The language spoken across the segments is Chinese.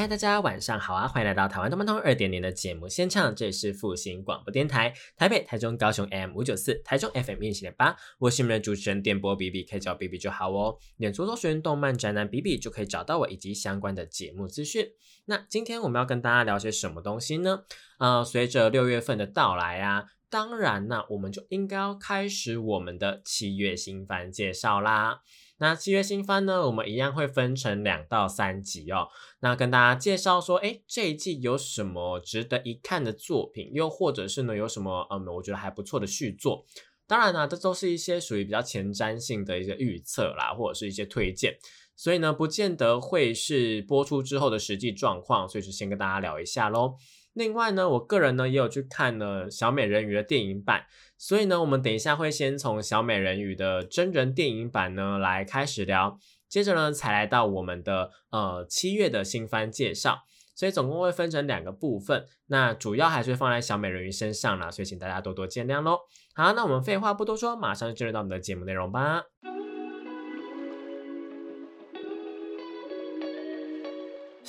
嗨，大家晚上好啊！欢迎来到台湾动漫通二点零的节目现场，这里是复兴广播电台，台北、台中、高雄 M 五九四，台中 FM 一七点八，我是你们的主持人电波 B B，可以叫 B B 就好哦。脸书搜寻动漫宅男 B B 就可以找到我以及相关的节目资讯。那今天我们要跟大家聊些什么东西呢？呃，随着六月份的到来啊，当然呢，我们就应该要开始我们的七月新番介绍啦。那七月新番呢，我们一样会分成两到三集哦。那跟大家介绍说，哎，这一季有什么值得一看的作品，又或者是呢，有什么嗯，我觉得还不错的续作。当然呢，这都是一些属于比较前瞻性的一些预测啦，或者是一些推荐，所以呢，不见得会是播出之后的实际状况，所以就先跟大家聊一下喽。另外呢，我个人呢也有去看了小美人鱼的电影版。所以呢，我们等一下会先从小美人鱼的真人电影版呢来开始聊，接着呢才来到我们的呃七月的新番介绍，所以总共会分成两个部分，那主要还是放在小美人鱼身上啦，所以请大家多多见谅喽。好，那我们废话不多说，马上进入到我们的节目内容吧。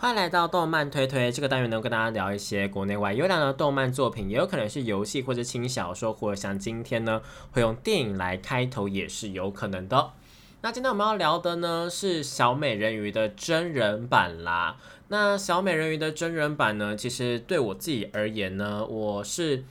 欢迎来到动漫推推这个单元，能跟大家聊一些国内外优良的动漫作品，也有可能是游戏或者轻小说，或者像今天呢会用电影来开头也是有可能的。那今天我们要聊的呢是小美人鱼的真人版啦。那小美人鱼的真人版呢，其实对我自己而言呢，我是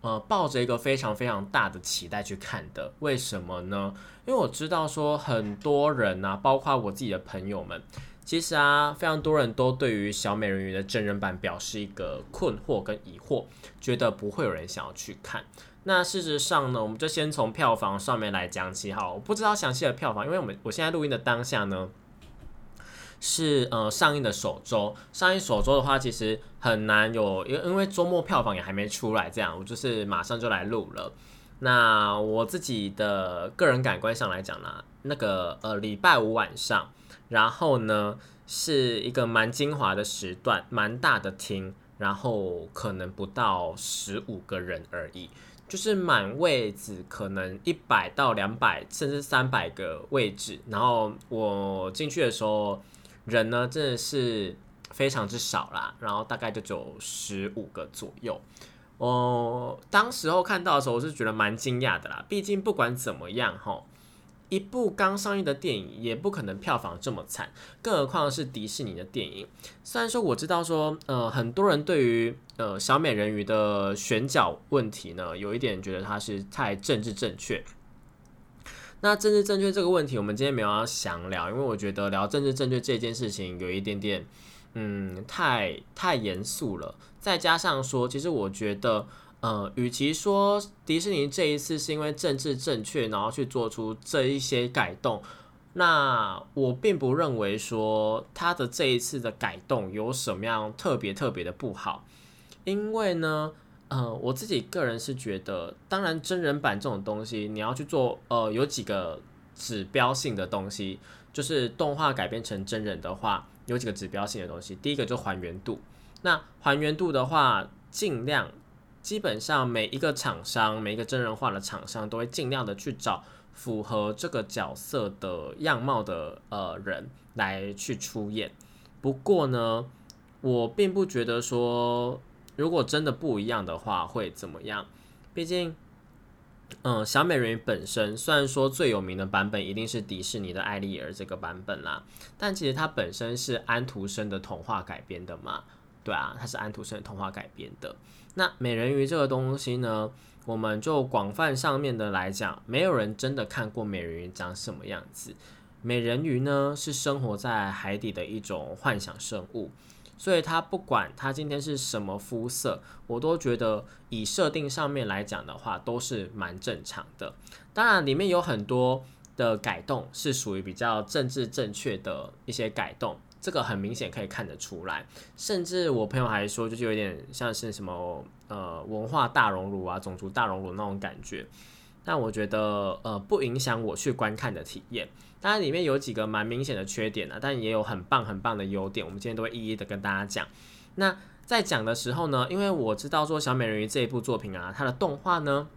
呃抱着一个非常非常大的期待去看的。为什么呢？因为我知道说很多人啊，包括我自己的朋友们。其实啊，非常多人都对于小美人鱼的真人版表示一个困惑跟疑惑，觉得不会有人想要去看。那事实上呢，我们就先从票房上面来讲起哈。我不知道详细的票房，因为我们我现在录音的当下呢，是呃上映的首周。上映首周的话，其实很难有，因因为周末票房也还没出来，这样我就是马上就来录了。那我自己的个人感官上来讲呢，那个呃礼拜五晚上。然后呢，是一个蛮精华的时段，蛮大的厅，然后可能不到十五个人而已，就是满位置可能一百到两百，甚至三百个位置。然后我进去的时候，人呢真的是非常之少啦，然后大概就只有十五个左右。我当时候看到的时候，我是觉得蛮惊讶的啦，毕竟不管怎么样哈。一部刚上映的电影也不可能票房这么惨，更何况是迪士尼的电影。虽然说我知道说，呃，很多人对于呃小美人鱼的选角问题呢，有一点觉得它是太政治正确。那政治正确这个问题，我们今天没有要详聊，因为我觉得聊政治正确这件事情有一点点，嗯，太太严肃了。再加上说，其实我觉得。呃，与其说迪士尼这一次是因为政治正确，然后去做出这一些改动，那我并不认为说他的这一次的改动有什么样特别特别的不好。因为呢，呃，我自己个人是觉得，当然真人版这种东西，你要去做，呃，有几个指标性的东西，就是动画改编成真人的话，有几个指标性的东西。第一个就还原度，那还原度的话，尽量。基本上每一个厂商，每一个真人化的厂商都会尽量的去找符合这个角色的样貌的呃人来去出演。不过呢，我并不觉得说如果真的不一样的话会怎么样。毕竟，嗯，小美人鱼本身虽然说最有名的版本一定是迪士尼的艾丽儿这个版本啦，但其实它本身是安徒生的童话改编的嘛。对啊，它是安徒生童话改编的。那美人鱼这个东西呢，我们就广泛上面的来讲，没有人真的看过美人鱼长什么样子。美人鱼呢是生活在海底的一种幻想生物，所以它不管它今天是什么肤色，我都觉得以设定上面来讲的话，都是蛮正常的。当然，里面有很多的改动是属于比较政治正确的一些改动，这个很明显可以看得出来。甚至我朋友还说，就是有点像是什么呃文化大熔炉啊、种族大熔炉那种感觉。但我觉得呃不影响我去观看的体验。当然里面有几个蛮明显的缺点啊，但也有很棒很棒的优点，我们今天都会一一的跟大家讲。那在讲的时候呢，因为我知道说小美人鱼这一部作品啊，它的动画呢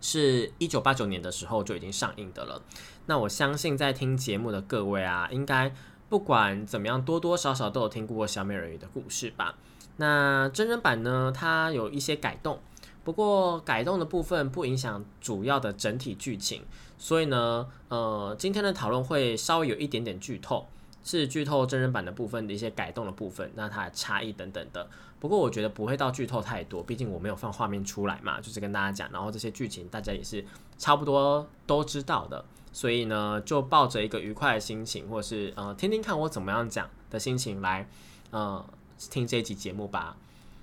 是一九八九年的时候就已经上映的了。那我相信在听节目的各位啊，应该不管怎么样，多多少少都有听过小美人鱼的故事吧。那真人版呢，它有一些改动。不过改动的部分不影响主要的整体剧情，所以呢，呃，今天的讨论会稍微有一点点剧透，是剧透真人版的部分的一些改动的部分，那它的差异等等的。不过我觉得不会到剧透太多，毕竟我没有放画面出来嘛，就是跟大家讲，然后这些剧情大家也是差不多都知道的，所以呢，就抱着一个愉快的心情，或者是呃听听看我怎么样讲的心情来，呃，听这一集节目吧。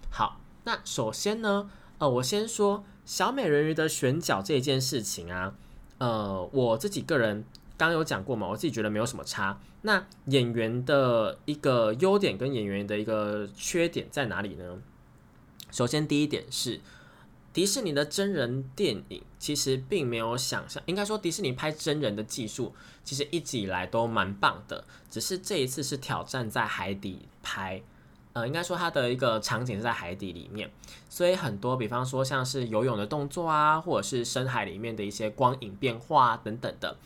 好，那首先呢。呃，我先说小美人鱼的选角这件事情啊，呃，我自己个人刚有讲过嘛，我自己觉得没有什么差。那演员的一个优点跟演员的一个缺点在哪里呢？首先第一点是，迪士尼的真人电影其实并没有想象，应该说迪士尼拍真人的技术其实一直以来都蛮棒的，只是这一次是挑战在海底拍。呃，应该说它的一个场景是在海底里面，所以很多，比方说像是游泳的动作啊，或者是深海里面的一些光影变化等等的，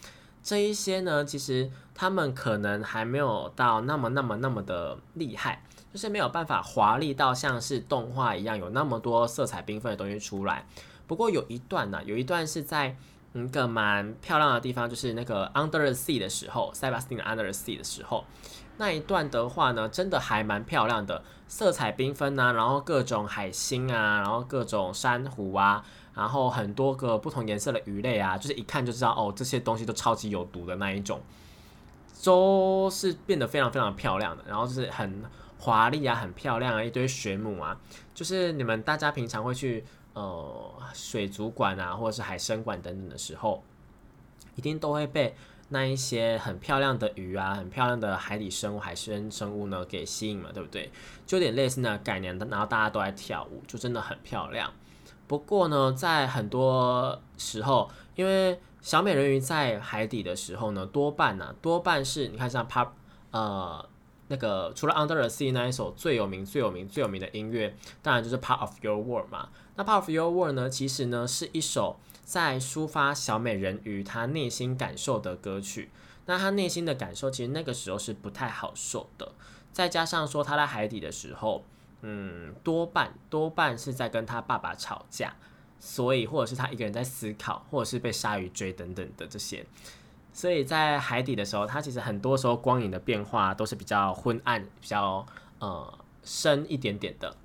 这一些呢，其实他们可能还没有到那么那么那么的厉害，就是没有办法华丽到像是动画一样有那么多色彩缤纷的东西出来。不过有一段呢，有一段是在一个蛮漂亮的地方，就是那个 Under the Sea 的时候，塞巴斯汀的 Under the Sea 的时候。那一段的话呢，真的还蛮漂亮的，色彩缤纷啊，然后各种海星啊，然后各种珊瑚啊，然后很多个不同颜色的鱼类啊，就是一看就知道哦，这些东西都超级有毒的那一种，都是变得非常非常漂亮的，然后就是很华丽啊，很漂亮啊，一堆水母啊，就是你们大家平常会去呃水族馆啊，或者是海参馆等等的时候，一定都会被。那一些很漂亮的鱼啊，很漂亮的海底生物、海生生物呢，给吸引嘛，对不对？就有点类似那概念的，然后大家都在跳舞，就真的很漂亮。不过呢，在很多时候，因为小美人鱼在海底的时候呢，多半呢，多半是你看像 Pop 呃那个除了 Under the Sea 那一首最有名、最有名、最有名的音乐，当然就是 Part of Your World 嘛。那 Part of Your World 呢，其实呢是一首。在抒发小美人鱼她内心感受的歌曲，那她内心的感受其实那个时候是不太好受的，再加上说她在海底的时候，嗯，多半多半是在跟她爸爸吵架，所以或者是她一个人在思考，或者是被鲨鱼追等等的这些，所以在海底的时候，它其实很多时候光影的变化都是比较昏暗、比较呃深一点点的。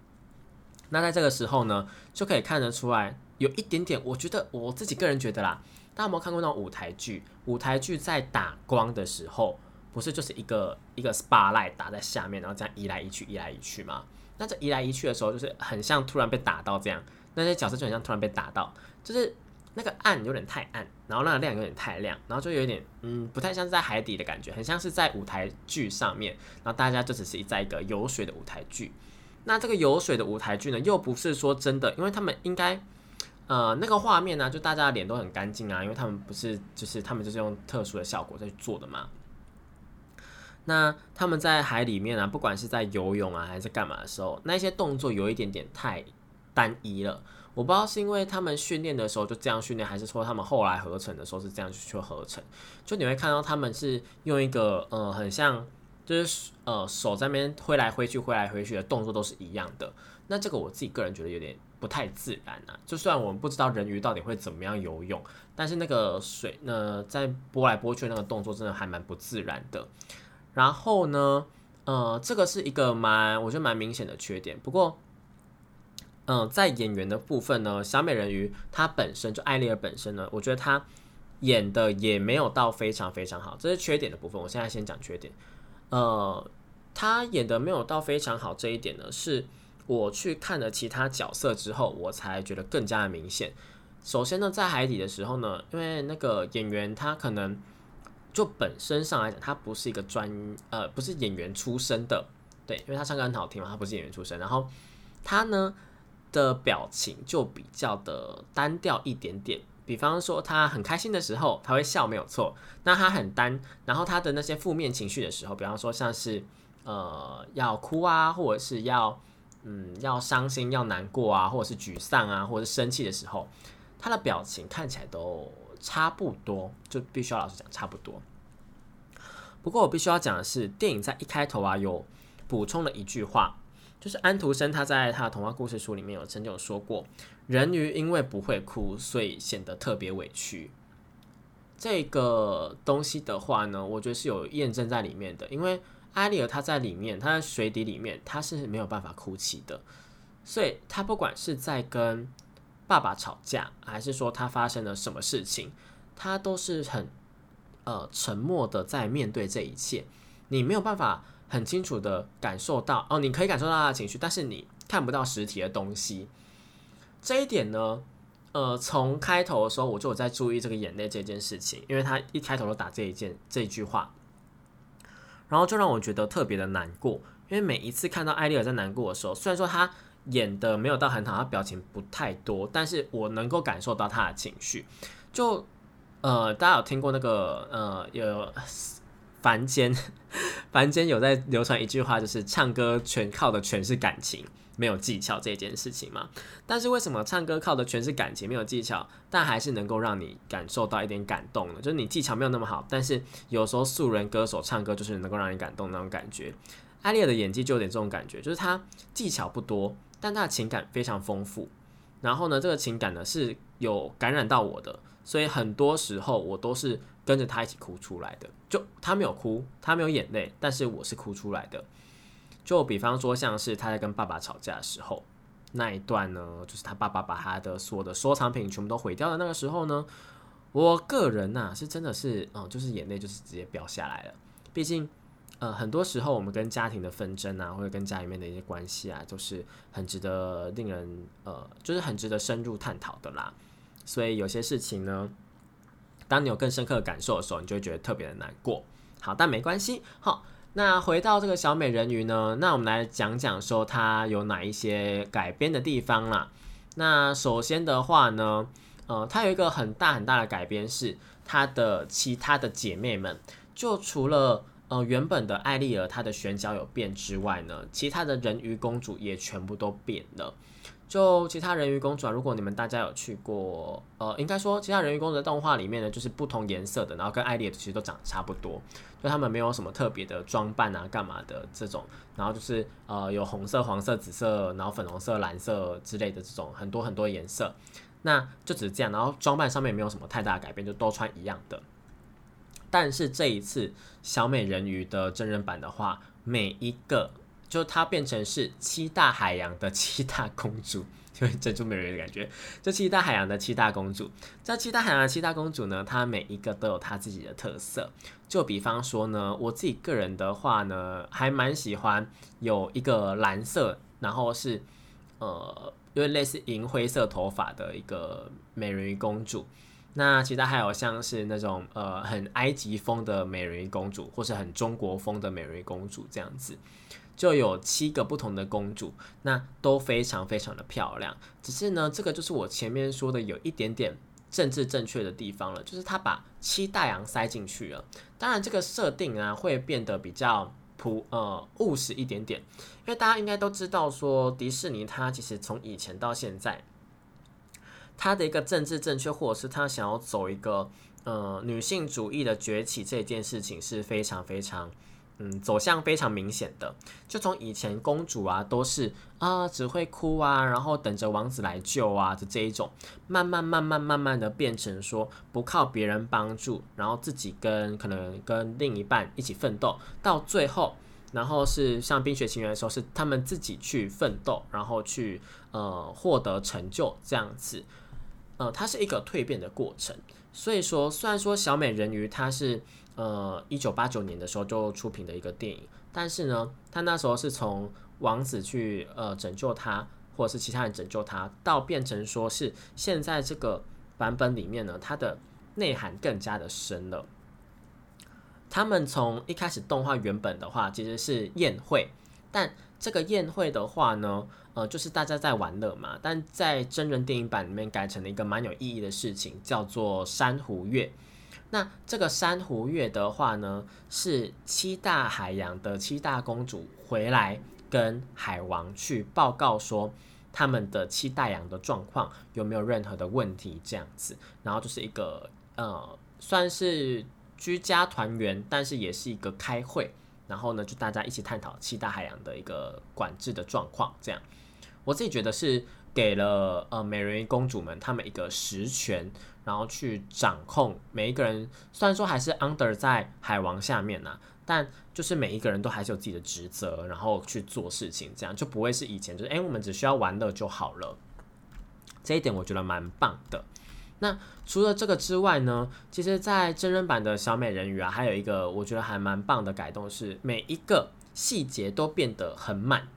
那在这个时候呢，就可以看得出来。有一点点，我觉得我自己个人觉得啦，大家有没有看过那种舞台剧？舞台剧在打光的时候，不是就是一个一个 spotlight 打在下面，然后这样移来移去，移来移去嘛？那这移来移去的时候，就是很像突然被打到这样，那些角色就很像突然被打到，就是那个暗有点太暗，然后那个亮有点太亮，然后就有点嗯，不太像是在海底的感觉，很像是在舞台剧上面，然后大家就只是在一个有水的舞台剧。那这个有水的舞台剧呢，又不是说真的，因为他们应该。呃，那个画面呢，就大家的脸都很干净啊，因为他们不是，就是他们就是用特殊的效果在做的嘛。那他们在海里面啊，不管是在游泳啊，还是干嘛的时候，那些动作有一点点太单一了。我不知道是因为他们训练的时候就这样训练，还是说他们后来合成的时候是这样去合成。就你会看到他们是用一个呃，很像就是呃手在那边挥来挥去、挥来挥去的动作都是一样的。那这个我自己个人觉得有点。不太自然啊！就算我们不知道人鱼到底会怎么样游泳，但是那个水呢，在拨来拨去那个动作真的还蛮不自然的。然后呢，呃，这个是一个蛮我觉得蛮明显的缺点。不过，嗯，在演员的部分呢，小美人鱼她本身就艾丽尔本身呢，我觉得她演的也没有到非常非常好，这是缺点的部分。我现在先讲缺点，呃。她演的没有到非常好这一点呢，是我去看了其他角色之后，我才觉得更加的明显。首先呢，在海底的时候呢，因为那个演员他可能就本身上来讲，他不是一个专呃不是演员出身的，对，因为他唱歌很好听嘛，他不是演员出身，然后他呢的表情就比较的单调一点点。比方说他很开心的时候，他会笑没有错，那他很单，然后他的那些负面情绪的时候，比方说像是呃要哭啊，或者是要嗯要伤心、要难过啊，或者是沮丧啊，或者是生气的时候。他的表情看起来都差不多，就必须要老实讲差不多。不过我必须要讲的是，电影在一开头啊有补充了一句话，就是安徒生他在他的童话故事书里面有曾经有说过，人鱼因为不会哭，所以显得特别委屈。这个东西的话呢，我觉得是有验证在里面的，因为艾丽尔他在里面，他在水底里面，他是没有办法哭泣的，所以他不管是在跟爸爸吵架，还是说他发生了什么事情，他都是很呃沉默的在面对这一切。你没有办法很清楚的感受到哦，你可以感受到他的情绪，但是你看不到实体的东西。这一点呢，呃，从开头的时候我就有在注意这个眼泪这件事情，因为他一开头就打这一件这一句话，然后就让我觉得特别的难过。因为每一次看到艾丽尔在难过的时候，虽然说他。演的没有到很好，他表情不太多，但是我能够感受到他的情绪。就呃，大家有听过那个呃，有凡间凡间有在流传一句话，就是唱歌全靠的全是感情，没有技巧这件事情嘛。但是为什么唱歌靠的全是感情，没有技巧，但还是能够让你感受到一点感动呢？就是你技巧没有那么好，但是有时候素人歌手唱歌就是能够让你感动那种感觉。艾丽尔的演技就有点这种感觉，就是他技巧不多。但他的情感非常丰富，然后呢，这个情感呢是有感染到我的，所以很多时候我都是跟着他一起哭出来的。就他没有哭，他没有眼泪，但是我是哭出来的。就比方说，像是他在跟爸爸吵架的时候那一段呢，就是他爸爸把他的所有的收藏品全部都毁掉的那个时候呢，我个人呐是真的是，嗯，就是眼泪就是直接飙下来了，毕竟。呃，很多时候我们跟家庭的纷争啊，或者跟家里面的一些关系啊，都是很值得令人呃，就是很值得深入探讨的啦。所以有些事情呢，当你有更深刻的感受的时候，你就会觉得特别的难过。好，但没关系。好，那回到这个小美人鱼呢，那我们来讲讲说它有哪一些改编的地方啦。那首先的话呢，呃，它有一个很大很大的改编是它的其他的姐妹们，就除了。呃，原本的艾丽儿她的选角有变之外呢，其他的人鱼公主也全部都变了。就其他人鱼公主啊，如果你们大家有去过，呃，应该说其他人鱼公主的动画里面呢，就是不同颜色的，然后跟艾丽儿其实都长得差不多，就他们没有什么特别的装扮啊，干嘛的这种，然后就是呃有红色、黄色、紫色，然后粉红色、蓝色之类的这种很多很多颜色，那就只是这样，然后装扮上面也没有什么太大的改变，就都穿一样的。但是这一次小美人鱼的真人版的话，每一个就它变成是七大海洋的七大公主，就珍珠美人鱼的感觉。这七大海洋的七大公主，这七大海洋的七大公主呢，她每一个都有她自己的特色。就比方说呢，我自己个人的话呢，还蛮喜欢有一个蓝色，然后是呃，因为类似银灰色头发的一个美人鱼公主。那其他还有像是那种呃很埃及风的美人鱼公主，或是很中国风的美人鱼公主这样子，就有七个不同的公主，那都非常非常的漂亮。只是呢，这个就是我前面说的有一点点政治正确的地方了，就是他把七大洋塞进去了。当然，这个设定啊会变得比较普呃务实一点点，因为大家应该都知道说迪士尼它其实从以前到现在。它的一个政治正确，或者是它想要走一个呃女性主义的崛起这件事情是非常非常嗯走向非常明显的。就从以前公主啊都是啊只会哭啊，然后等着王子来救啊的这一种，慢慢慢慢慢慢的变成说不靠别人帮助，然后自己跟可能跟另一半一起奋斗，到最后，然后是像冰雪奇缘的时候是他们自己去奋斗，然后去呃获得成就这样子。呃，它是一个蜕变的过程，所以说，虽然说小美人鱼它是呃一九八九年的时候就出品的一个电影，但是呢，他那时候是从王子去呃拯救他，或者是其他人拯救他，到变成说是现在这个版本里面呢，它的内涵更加的深了。他们从一开始动画原本的话，其实是宴会，但这个宴会的话呢，呃，就是大家在玩乐嘛。但在真人电影版里面改成了一个蛮有意义的事情，叫做珊瑚月。那这个珊瑚月的话呢，是七大海洋的七大公主回来跟海王去报告说他们的七大洋的状况有没有任何的问题这样子。然后就是一个呃，算是居家团圆，但是也是一个开会。然后呢，就大家一起探讨七大海洋的一个管制的状况。这样，我自己觉得是给了呃美人鱼公主们他们一个实权，然后去掌控每一个人。虽然说还是 under 在海王下面呐，但就是每一个人都还是有自己的职责，然后去做事情，这样就不会是以前就是哎我们只需要玩乐就好了。这一点我觉得蛮棒的。那除了这个之外呢，其实，在真人版的小美人鱼啊，还有一个我觉得还蛮棒的改动是，每一个细节都变得很满。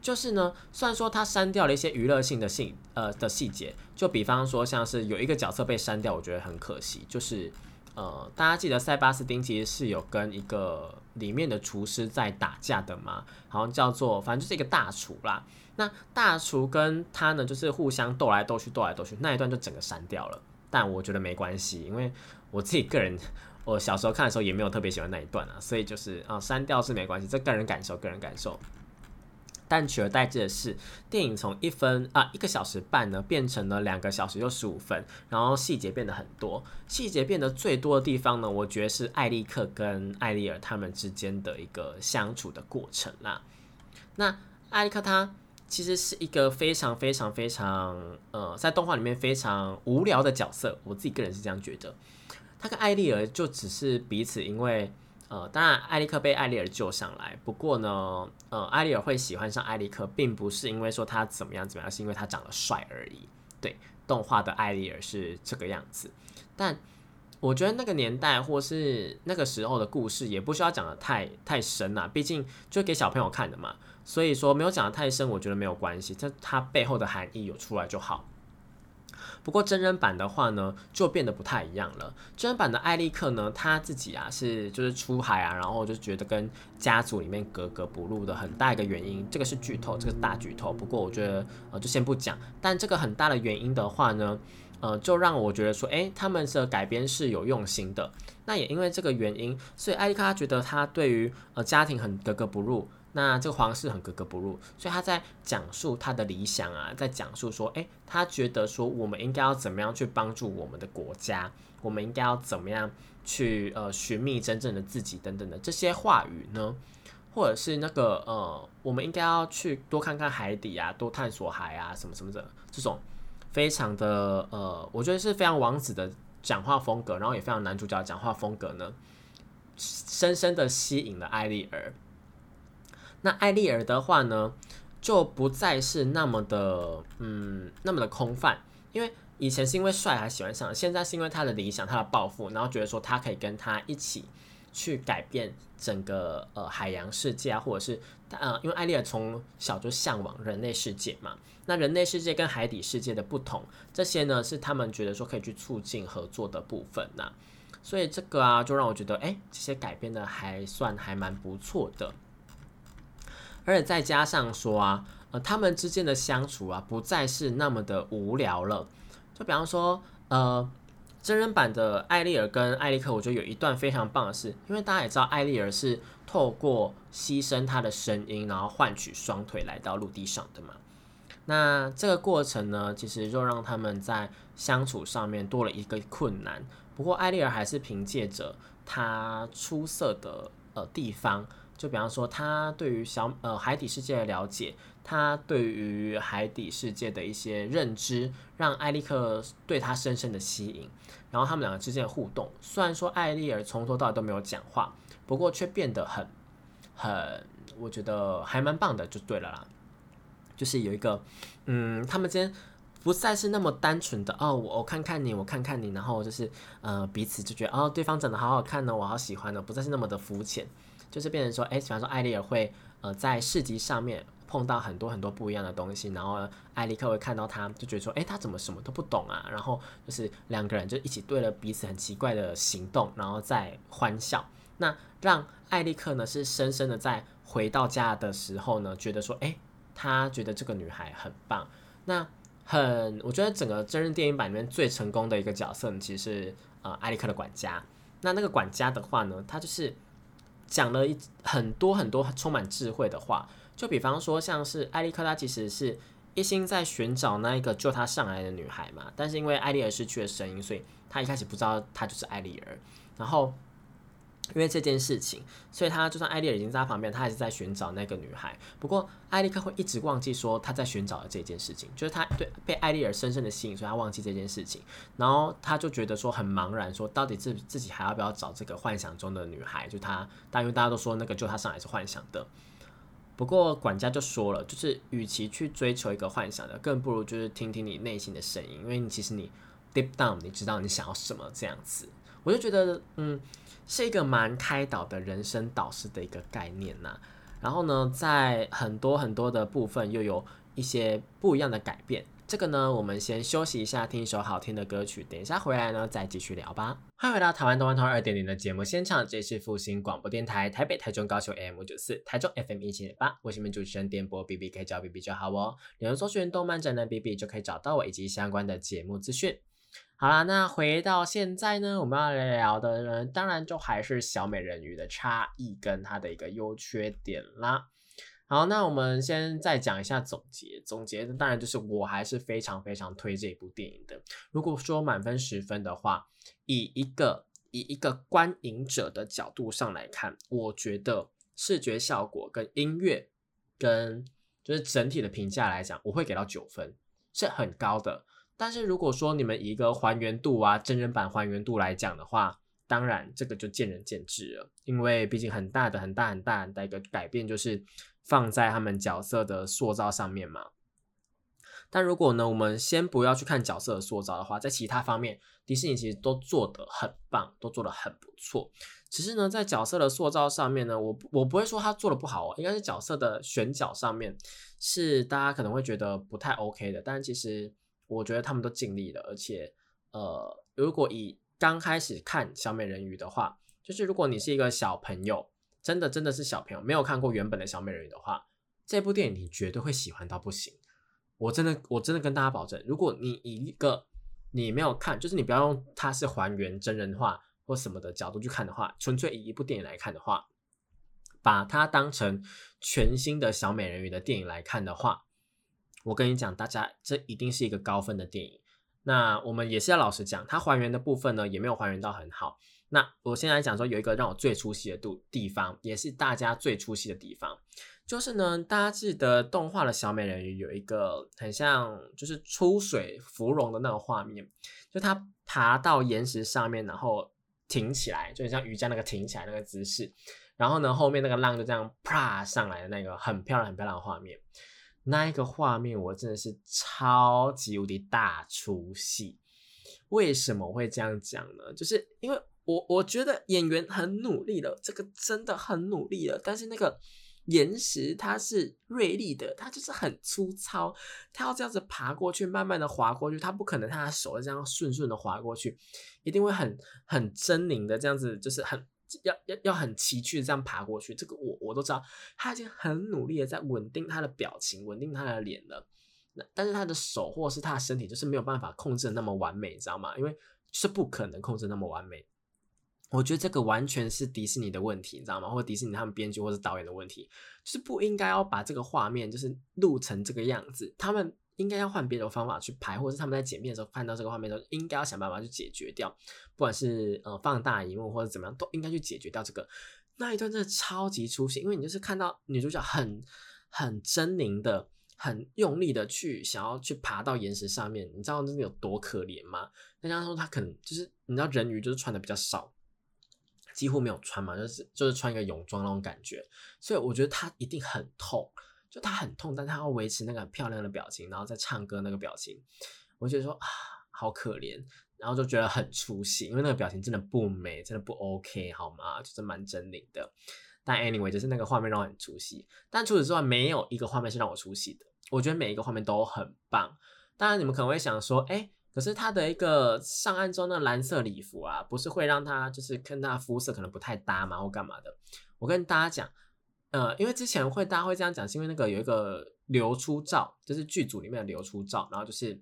就是呢，虽然说他删掉了一些娱乐性的细呃的细节，就比方说像是有一个角色被删掉，我觉得很可惜。就是呃，大家记得塞巴斯丁其实是有跟一个里面的厨师在打架的嘛，好像叫做反正就是一个大厨啦。那大厨跟他呢，就是互相斗来斗去，斗来斗去，那一段就整个删掉了。但我觉得没关系，因为我自己个人，我小时候看的时候也没有特别喜欢那一段啊，所以就是啊，删掉是没关系，这个人感受，个人感受。但取而代之的是，电影从一分啊一个小时半呢，变成了两个小时又十五分，然后细节变得很多。细节变得最多的地方呢，我觉得是艾利克跟艾丽尔他们之间的一个相处的过程啦。那艾利克他。其实是一个非常非常非常呃，在动画里面非常无聊的角色，我自己个人是这样觉得。他跟艾丽尔就只是彼此，因为呃，当然艾利克被艾丽儿救上来，不过呢，呃，艾丽儿会喜欢上艾利克，并不是因为说他怎么样怎么样，是因为他长得帅而已。对，动画的艾丽儿是这个样子。但我觉得那个年代或是那个时候的故事，也不需要讲的太太深啊，毕竟就给小朋友看的嘛。所以说没有讲的太深，我觉得没有关系，这它背后的含义有出来就好。不过真人版的话呢，就变得不太一样了。真人版的艾利克呢，他自己啊是就是出海啊，然后就觉得跟家族里面格格不入的很大一个原因，这个是剧透，这个大剧透。不过我觉得呃就先不讲。但这个很大的原因的话呢，呃就让我觉得说，诶，他们的改编是有用心的。那也因为这个原因，所以艾利克他觉得他对于呃家庭很格格不入。那这个皇室很格格不入，所以他在讲述他的理想啊，在讲述说，诶，他觉得说我们应该要怎么样去帮助我们的国家，我们应该要怎么样去呃寻觅真正的自己等等的这些话语呢？或者是那个呃，我们应该要去多看看海底啊，多探索海啊，什么什么的这种非常的呃，我觉得是非常王子的讲话风格，然后也非常男主角讲话风格呢，深深的吸引了艾丽儿。那艾丽儿的话呢，就不再是那么的，嗯，那么的空泛。因为以前是因为帅还喜欢上，现在是因为他的理想、他的抱负，然后觉得说他可以跟他一起去改变整个呃海洋世界啊，或者是呃，因为艾丽儿从小就向往人类世界嘛。那人类世界跟海底世界的不同，这些呢是他们觉得说可以去促进合作的部分呐。所以这个啊，就让我觉得，哎，这些改编的还算还蛮不错的。而且再加上说啊，呃，他们之间的相处啊，不再是那么的无聊了。就比方说，呃，真人版的艾丽尔跟艾利克，我觉得有一段非常棒的是，因为大家也知道，艾丽尔是透过牺牲她的声音，然后换取双腿来到陆地上的嘛。那这个过程呢，其实就让他们在相处上面多了一个困难。不过艾丽尔还是凭借着她出色的呃地方。就比方说，他对于小呃海底世界的了解，他对于海底世界的一些认知，让艾利克对他深深的吸引。然后他们两个之间的互动，虽然说艾丽尔从头到尾都没有讲话，不过却变得很很，我觉得还蛮棒的，就对了啦。就是有一个，嗯，他们之间不再是那么单纯的哦，我看看你，我看看你，然后就是呃彼此就觉得哦对方长得好好看呢，我好喜欢呢，不再是那么的肤浅。就是变成说，哎，比方说艾丽尔会呃在市集上面碰到很多很多不一样的东西，然后艾利克会看到他，就觉得说，哎，他怎么什么都不懂啊？然后就是两个人就一起对了彼此很奇怪的行动，然后再欢笑。那让艾利克呢是深深的在回到家的时候呢，觉得说，哎，他觉得这个女孩很棒。那很，我觉得整个真人电影版里面最成功的一个角色，呢，其实是呃艾利克的管家。那那个管家的话呢，他就是讲了一很多很多充满智慧的话。就比方说，像是艾利克，拉其实是一心在寻找那一个救他上来的女孩嘛。但是因为艾丽尔失去了声音，所以他一开始不知道她就是艾丽尔。然后。因为这件事情，所以他就算艾丽尔已经在他旁边，他还是在寻找那个女孩。不过艾利克会一直忘记说他在寻找的这件事情，就是他对被艾丽尔深深的吸引，所以他忘记这件事情。然后他就觉得说很茫然，说到底自自己还要不要找这个幻想中的女孩？就他，但因为大家都说那个救他上来是幻想的。不过管家就说了，就是与其去追求一个幻想的，更不如就是听听你内心的声音，因为你其实你 deep down 你知道你想要什么这样子。我就觉得，嗯。是一个蛮开导的人生导师的一个概念呐，然后呢，在很多很多的部分又有一些不一样的改变。这个呢，我们先休息一下，听一首好听的歌曲，等一下回来呢再继续聊吧。欢迎回到台湾动漫通二点零的节目现场，这是复兴广播电台台北、台中、高雄 AM 九四，台中 FM 一七点八，我是你们主持人电波 B B，可以叫 B B 就好哦。你用搜寻动漫展的 B B 就可以找到我以及相关的节目资讯。好啦，那回到现在呢，我们要来聊的呢，当然就还是小美人鱼的差异跟它的一个优缺点啦。好，那我们先再讲一下总结。总结的当然就是我还是非常非常推这部电影的。如果说满分十分的话，以一个以一个观影者的角度上来看，我觉得视觉效果跟音乐跟就是整体的评价来讲，我会给到九分，是很高的。但是如果说你们以一个还原度啊，真人版还原度来讲的话，当然这个就见仁见智了，因为毕竟很大的、很大、很大的一个改变就是放在他们角色的塑造上面嘛。但如果呢，我们先不要去看角色的塑造的话，在其他方面，迪士尼其实都做得很棒，都做得很不错。只是呢，在角色的塑造上面呢，我我不会说他做的不好哦，应该是角色的选角上面是大家可能会觉得不太 OK 的，但其实。我觉得他们都尽力了，而且，呃，如果以刚开始看小美人鱼的话，就是如果你是一个小朋友，真的真的是小朋友，没有看过原本的小美人鱼的话，这部电影你绝对会喜欢到不行。我真的我真的跟大家保证，如果你以一个你没有看，就是你不要用它是还原真人化或什么的角度去看的话，纯粹以一部电影来看的话，把它当成全新的小美人鱼的电影来看的话。我跟你讲，大家这一定是一个高分的电影。那我们也是要老实讲，它还原的部分呢，也没有还原到很好。那我现在讲说，有一个让我最出戏的度地方，也是大家最出戏的地方，就是呢，大家记得动画的小美人鱼有一个很像就是出水芙蓉的那个画面，就它爬到岩石上面，然后挺起来，就很像瑜伽那个挺起来那个姿势。然后呢，后面那个浪就这样啪上来的那个很漂亮、很漂亮的画面。那一个画面，我真的是超级无敌大出戏。为什么会这样讲呢？就是因为我我觉得演员很努力了，这个真的很努力了。但是那个岩石它是锐利的，它就是很粗糙，它要这样子爬过去，慢慢的滑过去，它不可能他的手这样顺顺的滑过去，一定会很很狰狞的这样子，就是很。要要要很崎岖的这样爬过去，这个我我都知道，他已经很努力的在稳定他的表情，稳定他的脸了。那但是他的手或是他的身体就是没有办法控制的那么完美，你知道吗？因为是不可能控制那么完美。我觉得这个完全是迪士尼的问题，你知道吗？或者迪士尼他们编剧或者导演的问题，就是不应该要把这个画面就是录成这个样子。他们。应该要换别的方法去拍，或者是他们在剪片的时候看到这个画面的时候，应该要想办法去解决掉，不管是呃放大荧幕或者怎么样，都应该去解决掉这个那一段真的超级出戏，因为你就是看到女主角很很狰狞的、很用力的去想要去爬到岩石上面，你知道那有多可怜吗？再加上说她可能就是你知道人鱼就是穿的比较少，几乎没有穿嘛，就是就是穿一个泳装那种感觉，所以我觉得她一定很痛。就他很痛，但他要维持那个很漂亮的表情，然后再唱歌那个表情，我觉得说啊，好可怜，然后就觉得很出戏，因为那个表情真的不美，真的不 OK，好吗？就是蛮狰狞的。但 anyway，就是那个画面让我很出戏。但除此之外，没有一个画面是让我出戏的。我觉得每一个画面都很棒。当然，你们可能会想说，哎，可是他的一个上岸中的蓝色礼服啊，不是会让他就是跟他肤色可能不太搭吗？或干嘛的？我跟大家讲，呃，因为之前会大家会这样讲，是因为那个有一个流出照，就是剧组里面的流出照，然后就是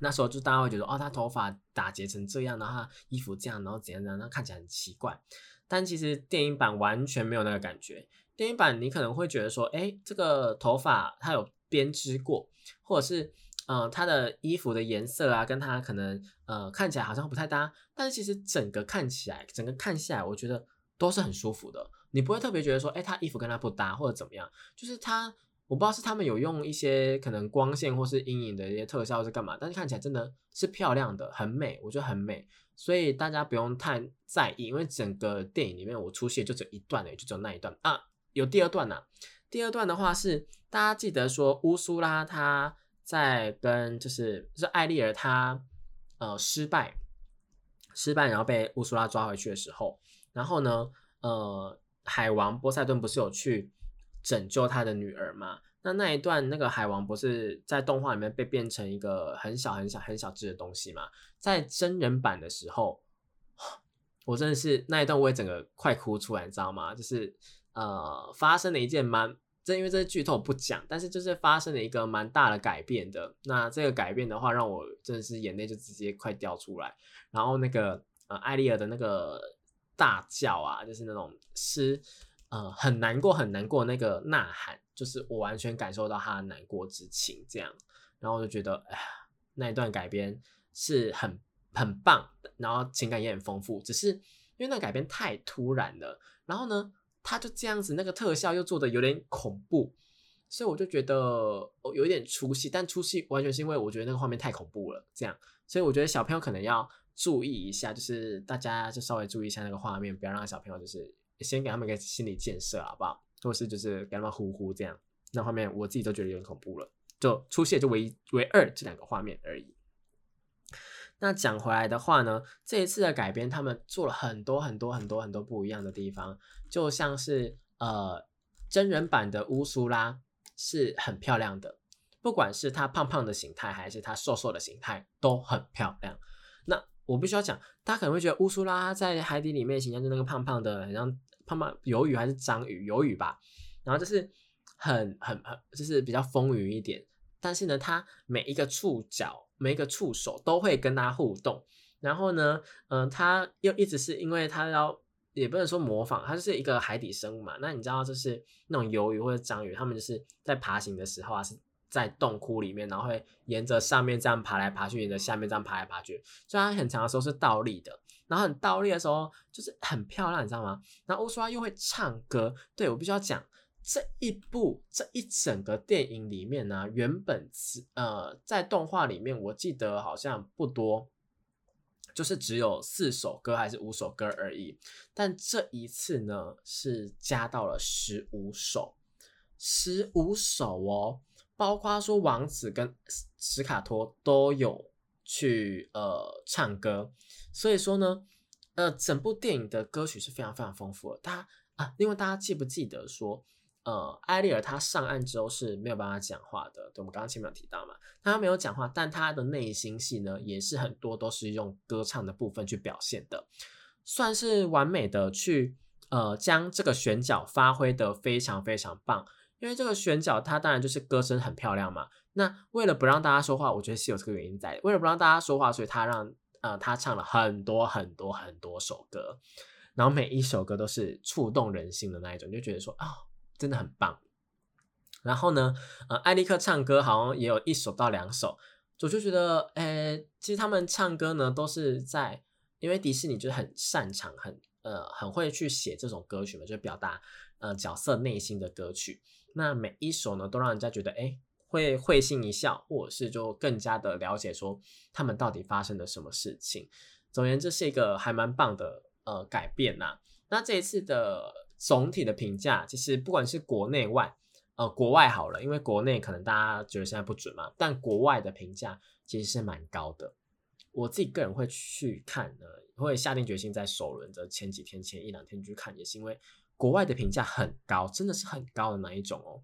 那时候就大家会觉得，哦，他头发打结成这样，然后衣服这样，然后怎样怎样，那看起来很奇怪。但其实电影版完全没有那个感觉。电影版你可能会觉得说，哎，这个头发它有编织过，或者是，呃，他的衣服的颜色啊，跟他可能呃看起来好像不太搭。但是其实整个看起来，整个看下来，我觉得都是很舒服的。你不会特别觉得说，哎，他衣服跟他不搭或者怎么样。就是他，我不知道是他们有用一些可能光线或是阴影的一些特效是干嘛，但是看起来真的是漂亮的，很美，我觉得很美。所以大家不用太在意，因为整个电影里面我出现就只有一段诶，就只有那一段啊。有第二段呐，第二段的话是大家记得说乌苏拉他在跟就是是艾丽尔他呃失败失败，然后被乌苏拉抓回去的时候，然后呢呃海王波塞顿不是有去拯救他的女儿吗？那那一段，那个海王不是在动画里面被变成一个很小很小很小只的东西嘛？在真人版的时候，我真的是那一段我也整个快哭出来，你知道吗？就是呃，发生了一件蛮，这因为这是剧透不讲，但是就是发生了一个蛮大的改变的。那这个改变的话，让我真的是眼泪就直接快掉出来。然后那个呃，艾丽尔的那个大叫啊，就是那种是呃很难过很难过那个呐喊。就是我完全感受到他的难过之情，这样，然后我就觉得，哎呀，那一段改编是很很棒，然后情感也很丰富，只是因为那改编太突然了，然后呢，他就这样子，那个特效又做的有点恐怖，所以我就觉得哦有一点出戏，但出戏完全是因为我觉得那个画面太恐怖了，这样，所以我觉得小朋友可能要注意一下，就是大家就稍微注意一下那个画面，不要让小朋友就是先给他们一个心理建设，好不好？或是就是给他们呼呼这样，那画面我自己都觉得有点恐怖了。就出现就唯一唯二这两个画面而已。那讲回来的话呢，这一次的改编他们做了很多很多很多很多不一样的地方，就像是呃真人版的乌苏拉是很漂亮的，不管是她胖胖的形态还是她瘦瘦的形态都很漂亮。我必须要讲，大家可能会觉得乌苏拉在海底里面形象就那个胖胖的，很像。胖胖鱿鱼还是章鱼？鱿鱼吧。然后就是很很很，就是比较丰腴一点。但是呢，它每一个触角、每一个触手都会跟它互动。然后呢，嗯，它又一直是因为它要，也不能说模仿，它就是一个海底生物嘛。那你知道，就是那种鱿鱼或者章鱼，它们就是在爬行的时候啊，是在洞窟里面，然后会沿着上面这样爬来爬去，沿着下面这样爬来爬去。所以它很长的时候是倒立的。然后很倒立的时候，就是很漂亮，你知道吗？然后乌苏拉又会唱歌，对我必须要讲这一部这一整个电影里面呢，原本是呃在动画里面，我记得好像不多，就是只有四首歌还是五首歌而已。但这一次呢，是加到了十五首，十五首哦，包括说王子跟史卡托都有去呃唱歌。所以说呢，呃，整部电影的歌曲是非常非常丰富的。大家啊，另外大家记不记得说，呃，艾丽尔她上岸之后是没有办法讲话的。对，我们刚刚前面有提到嘛，她没有讲话，但她的内心戏呢，也是很多都是用歌唱的部分去表现的，算是完美的去呃将这个选角发挥的非常非常棒。因为这个选角，它当然就是歌声很漂亮嘛。那为了不让大家说话，我觉得是有这个原因在。为了不让大家说话，所以他让。呃，他唱了很多很多很多首歌，然后每一首歌都是触动人心的那一种，就觉得说啊，真的很棒。然后呢，呃，艾利克唱歌好像也有一首到两首，我就觉得，诶，其实他们唱歌呢都是在，因为迪士尼就是很擅长，很呃很会去写这种歌曲嘛，就表达呃角色内心的歌曲。那每一首呢，都让人家觉得，哎。会会心一笑，或者是就更加的了解说他们到底发生了什么事情。总而言之，是一个还蛮棒的呃改变呐。那这一次的总体的评价，其实不管是国内外，呃国外好了，因为国内可能大家觉得现在不准嘛，但国外的评价其实是蛮高的。我自己个人会去看呢，会下定决心在首轮的前几天前一两天去看，也是因为。国外的评价很高，真的是很高的那一种哦。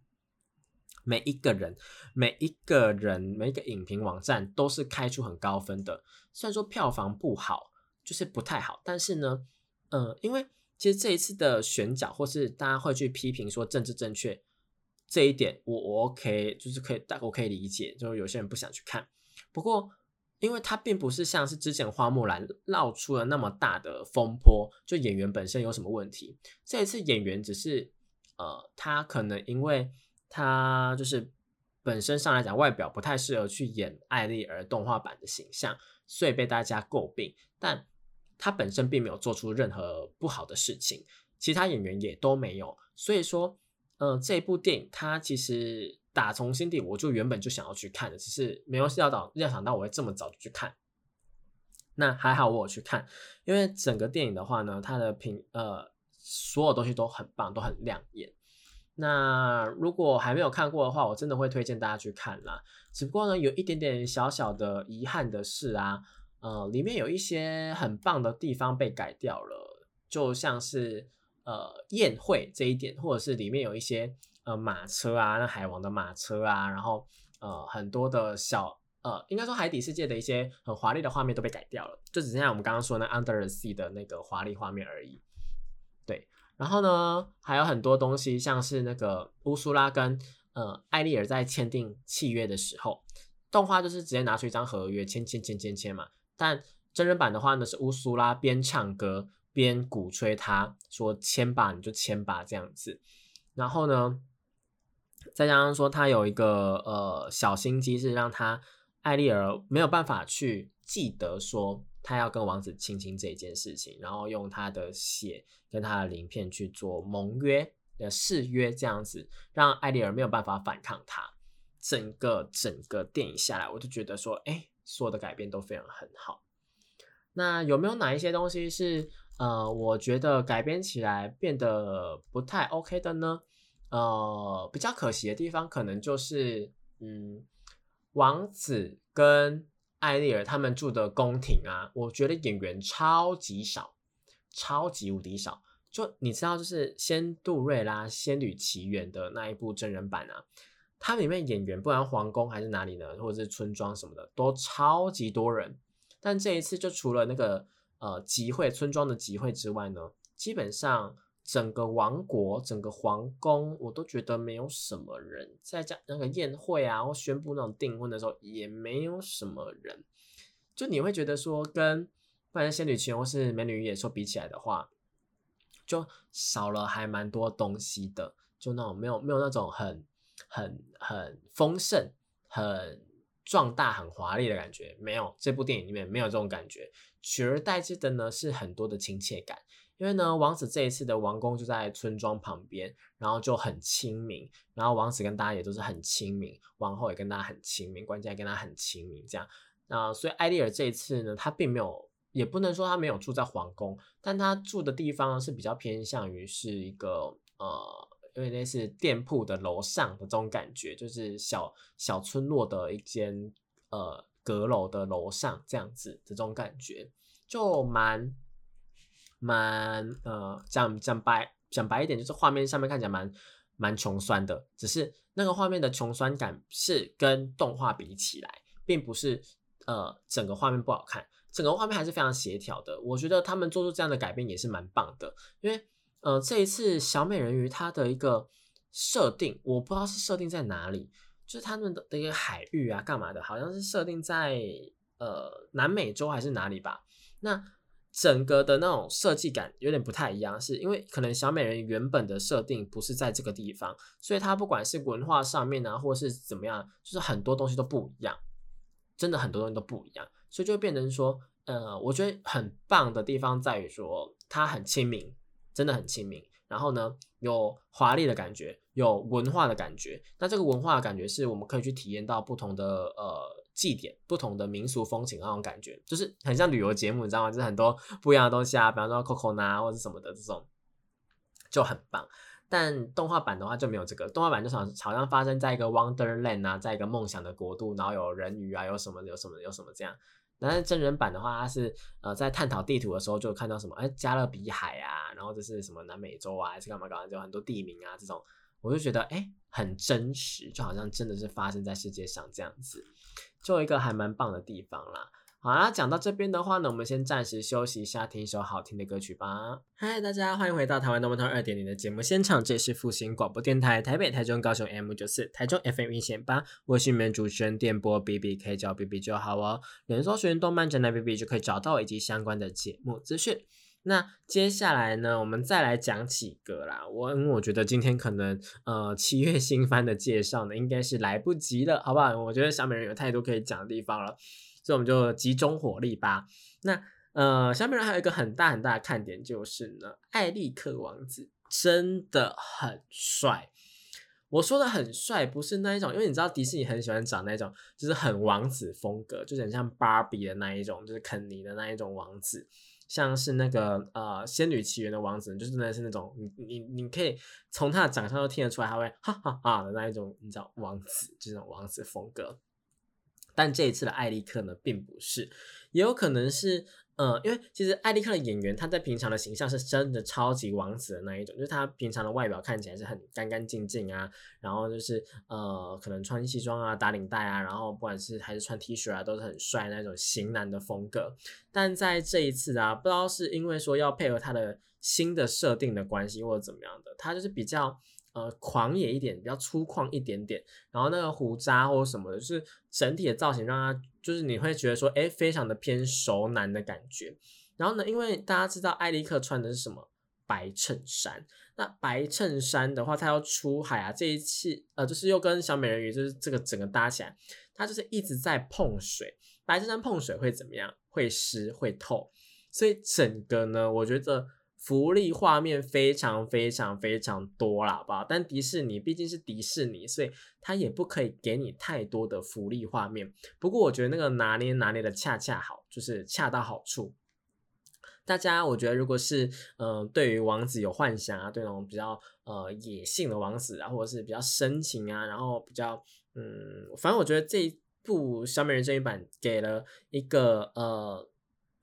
每一个人，每一个人，每一个影评网站都是开出很高分的。虽然说票房不好，就是不太好，但是呢，嗯，因为其实这一次的选角，或是大家会去批评说政治正确这一点，我我 OK，就是可以，大我可以理解，就是有些人不想去看。不过，因为它并不是像是之前花木兰闹出了那么大的风波，就演员本身有什么问题，这一次演员只是，呃，他可能因为。他就是本身上来讲，外表不太适合去演艾丽儿动画版的形象，所以被大家诟病。但他本身并没有做出任何不好的事情，其他演员也都没有。所以说，嗯，这部电影它其实打从心底，我就原本就想要去看的，只是没有料到料想到我会这么早就去看。那还好我有去看，因为整个电影的话呢，它的评呃所有东西都很棒，都很亮眼。那如果还没有看过的话，我真的会推荐大家去看啦。只不过呢，有一点点小小的遗憾的是啊，呃，里面有一些很棒的地方被改掉了，就像是呃宴会这一点，或者是里面有一些呃马车啊，那海王的马车啊，然后呃很多的小呃，应该说海底世界的一些很华丽的画面都被改掉了，就只剩下我们刚刚说那 Under the Sea 的那个华丽画面而已。对。然后呢，还有很多东西，像是那个乌苏拉跟呃艾丽尔在签订契约的时候，动画就是直接拿出一张合约签签签签签嘛。但真人版的话呢，是乌苏拉边唱歌边鼓吹他说签吧，你就签吧这样子。然后呢，再加上说他有一个呃小心机，是让他艾丽尔没有办法去记得说。他要跟王子亲亲这件事情，然后用他的血跟他的鳞片去做盟约的誓约，这样子让艾丽尔没有办法反抗他。整个整个电影下来，我就觉得说，哎，所有的改变都非常很好。那有没有哪一些东西是呃，我觉得改编起来变得不太 OK 的呢？呃，比较可惜的地方，可能就是嗯，王子跟。艾丽尔他们住的宫廷啊，我觉得演员超级少，超级无敌少。就你知道，就是《仙杜瑞拉仙女奇缘》的那一部真人版啊，它里面演员不管皇宫还是哪里呢，或者是村庄什么的，都超级多人。但这一次就除了那个呃集会村庄的集会之外呢，基本上。整个王国、整个皇宫，我都觉得没有什么人。在讲那个宴会啊，或宣布那种订婚的时候，也没有什么人。就你会觉得说，跟《不然仙女奇缘》或是《美女与野兽》比起来的话，就少了还蛮多东西的。就那种没有没有那种很很很丰盛、很壮大、很华丽的感觉，没有。这部电影里面没有这种感觉，取而代之的呢是很多的亲切感。因为呢，王子这一次的王宫就在村庄旁边，然后就很亲民，然后王子跟大家也都是很亲民，王后也跟大家很亲民，官家也跟他很亲民，这样。那所以艾丽尔这一次呢，他并没有，也不能说他没有住在皇宫，但他住的地方是比较偏向于是一个呃，因为那是店铺的楼上的这种感觉，就是小小村落的一间呃阁楼的楼上这样子的这种感觉，就蛮。蛮呃讲讲白讲白一点，就是画面上面看起来蛮蛮穷酸的，只是那个画面的穷酸感是跟动画比起来，并不是呃整个画面不好看，整个画面还是非常协调的。我觉得他们做出这样的改变也是蛮棒的，因为呃这一次小美人鱼它的一个设定，我不知道是设定在哪里，就是他们的的一个海域啊干嘛的，好像是设定在呃南美洲还是哪里吧？那。整个的那种设计感有点不太一样，是因为可能小美人原本的设定不是在这个地方，所以它不管是文化上面啊，或是怎么样，就是很多东西都不一样，真的很多东西都不一样，所以就变成说，呃，我觉得很棒的地方在于说它很亲民，真的很亲民，然后呢有华丽的感觉，有文化的感觉，那这个文化的感觉是我们可以去体验到不同的呃。祭典不同的民俗风情那种感觉，就是很像旅游节目，你知道吗？就是很多不一样的东西啊，比方说 Coco 啊或者什么的这种，就很棒。但动画版的话就没有这个，动画版就好好像发生在一个 Wonderland 啊，在一个梦想的国度，然后有人鱼啊，有什么有什么有什么这样。但是真人版的话，它是呃在探讨地图的时候就看到什么，哎，加勒比海啊，然后这是什么南美洲啊，还是干嘛干嘛，就很多地名啊这种，我就觉得哎很真实，就好像真的是发生在世界上这样子，就一个还蛮棒的地方啦。好啦，讲到这边的话呢，我们先暂时休息一下，听一首好听的歌曲吧。嗨，大家欢迎回到台湾动漫通二点零的节目现场，这里是复兴广播电台台北、台中、高雄 M 九四，台中 FM 一线八，我是你们主持人电波 B B，可以叫 B B 就好哦。连搜寻动漫展的 B B 就可以找到以及相关的节目资讯。那接下来呢，我们再来讲几个啦。我我觉得今天可能呃七月新番的介绍呢，应该是来不及了，好不好？我觉得小美人有太多可以讲的地方了。所以我们就集中火力吧。那呃，下面人还有一个很大很大的看点就是呢，艾利克王子真的很帅。我说的很帅，不是那一种，因为你知道迪士尼很喜欢找那种就是很王子风格，就是很像芭比的那一种，就是肯尼的那一种王子，像是那个呃仙女奇缘的王子，就真的是那种你你你可以从他的长相都听得出来，他会哈哈哈的那一种，你知道王子这种王子风格。但这一次的艾利克呢，并不是，也有可能是，呃，因为其实艾利克的演员他在平常的形象是真的超级王子的那一种，就是他平常的外表看起来是很干干净净啊，然后就是呃，可能穿西装啊、打领带啊，然后不管是还是穿 T 恤啊，都是很帅那种型男的风格。但在这一次啊，不知道是因为说要配合他的新的设定的关系，或者怎么样的，他就是比较。呃，狂野一点，比较粗犷一点点，然后那个胡渣或者什么的，就是整体的造型让他就是你会觉得说，哎，非常的偏熟男的感觉。然后呢，因为大家知道艾利克穿的是什么白衬衫，那白衬衫的话，他要出海啊，这一次呃，就是又跟小美人鱼就是这个整个搭起来，他就是一直在碰水，白衬衫碰水会怎么样？会湿会透，所以整个呢，我觉得。福利画面非常非常非常多啦，吧？但迪士尼毕竟是迪士尼，所以它也不可以给你太多的福利画面。不过我觉得那个拿捏拿捏的恰恰好，就是恰到好处。大家我觉得如果是嗯对于王子有幻想啊，对那种比较呃野性的王子啊，或者是比较深情啊，然后比较嗯，反正我觉得这一部小美人这一版给了一个呃。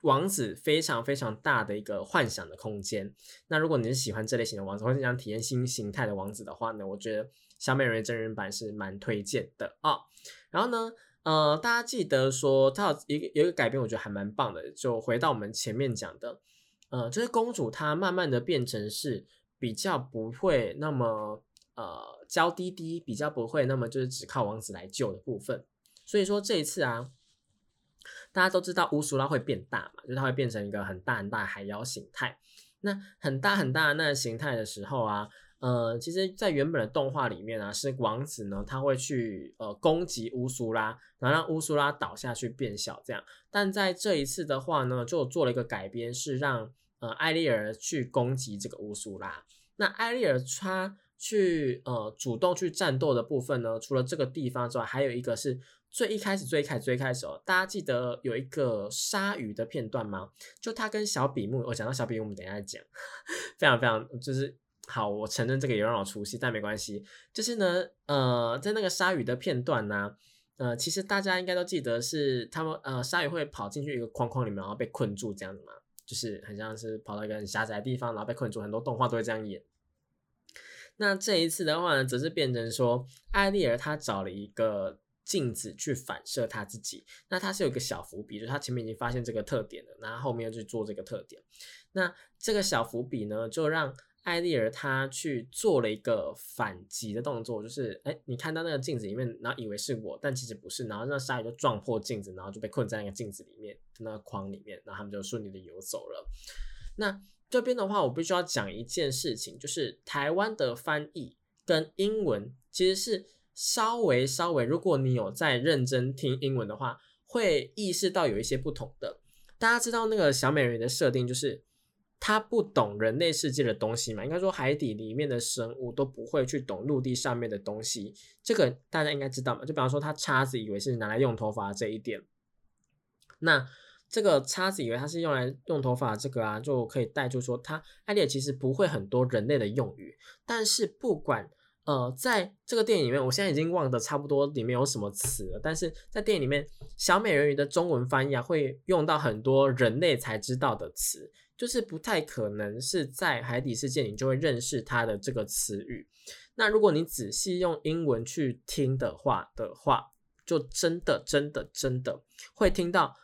王子非常非常大的一个幻想的空间。那如果你是喜欢这类型的王子，或者想体验新形态的王子的话呢，我觉得小美人鱼真人版是蛮推荐的啊。然后呢，呃，大家记得说它有一个有一个改变，我觉得还蛮棒的。就回到我们前面讲的，呃，就是公主她慢慢的变成是比较不会那么呃娇滴滴，比较不会那么就是只靠王子来救的部分。所以说这一次啊。大家都知道乌苏拉会变大嘛，就是它会变成一个很大很大的海妖形态。那很大很大的那个形态的时候啊，呃，其实，在原本的动画里面啊，是王子呢，他会去呃攻击乌苏拉，然后让乌苏拉倒下去变小这样。但在这一次的话呢，就做了一个改编，是让呃艾丽尔去攻击这个乌苏拉。那艾丽尔他去呃主动去战斗的部分呢，除了这个地方之外，还有一个是。最一开始，最开最开始哦，大家记得有一个鲨鱼的片段吗？就他跟小比目，我讲到小比目，我们等一下讲，非常非常就是好。我承认这个也让我出戏，但没关系。就是呢，呃，在那个鲨鱼的片段呢，呃，其实大家应该都记得是他们呃，鲨鱼会跑进去一个框框里面，然后被困住这样子嘛，就是很像是跑到一个很狭窄的地方，然后被困住。很多动画都会这样演。那这一次的话呢，则是变成说，艾丽尔她找了一个。镜子去反射她自己，那她是有一个小伏笔，就是他前面已经发现这个特点了，然后后面又去做这个特点。那这个小伏笔呢，就让艾丽儿她去做了一个反击的动作，就是哎，你看到那个镜子里面，然后以为是我，但其实不是，然后那鲨鱼就撞破镜子，然后就被困在那个镜子里面那个框里面，然后他们就顺利的游走了。那这边的话，我必须要讲一件事情，就是台湾的翻译跟英文其实是。稍微稍微，如果你有在认真听英文的话，会意识到有一些不同的。大家知道那个小美人鱼的设定，就是她不懂人类世界的东西嘛？应该说海底里面的生物都不会去懂陆地上面的东西，这个大家应该知道嘛？就比方说，她叉子以为是拿来用头发这一点，那这个叉子以为它是用来用头发，这个啊就可以带出说，它艾丽其实不会很多人类的用语，但是不管。呃，在这个电影里面，我现在已经忘得差不多里面有什么词了。但是在电影里面，小美人鱼的中文翻译啊，会用到很多人类才知道的词，就是不太可能是在海底世界你就会认识它的这个词语。那如果你仔细用英文去听的话的话，就真的真的真的会听到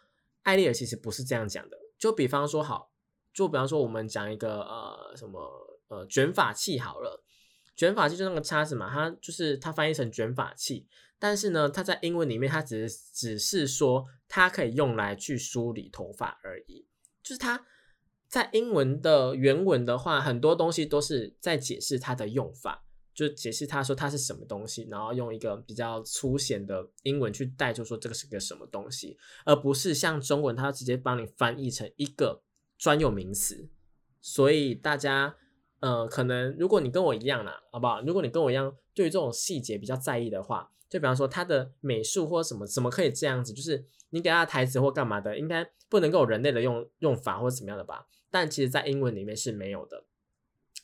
艾丽尔其实不是这样讲的。就比方说，好，就比方说我们讲一个呃什么呃卷发器好了。卷发器就那个叉子嘛，它就是它翻译成卷发器，但是呢，它在英文里面它只是只是说它可以用来去梳理头发而已。就是它在英文的原文的话，很多东西都是在解释它的用法，就解释它说它是什么东西，然后用一个比较粗显的英文去带，就说这个是个什么东西，而不是像中文它直接帮你翻译成一个专有名词。所以大家。呃，可能如果你跟我一样啦，好不好？如果你跟我一样，对于这种细节比较在意的话，就比方说他的美术或什么，怎么可以这样子？就是你给他台词或干嘛的，应该不能够人类的用用法或者怎么样的吧？但其实，在英文里面是没有的，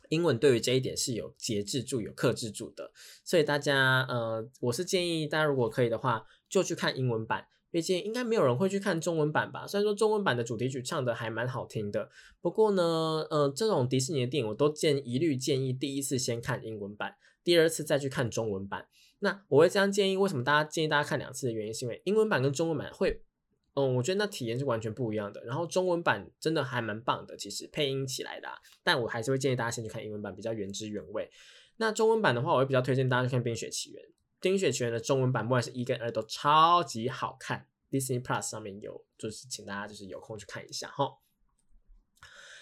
英文对于这一点是有节制住、有克制住的。所以大家，呃，我是建议大家如果可以的话，就去看英文版。毕竟应该没有人会去看中文版吧？虽然说中文版的主题曲唱的还蛮好听的，不过呢，呃，这种迪士尼的电影我都建一律建议第一次先看英文版，第二次再去看中文版。那我会这样建议，为什么大家建议大家看两次的原因，是因为英文版跟中文版会，嗯，我觉得那体验是完全不一样的。然后中文版真的还蛮棒的，其实配音起来的，但我还是会建议大家先去看英文版，比较原汁原味。那中文版的话，我会比较推荐大家去看《冰雪奇缘》。《冰雪奇缘》的中文版，不管是一跟二都超级好看，Disney Plus 上面有，就是请大家就是有空去看一下哈。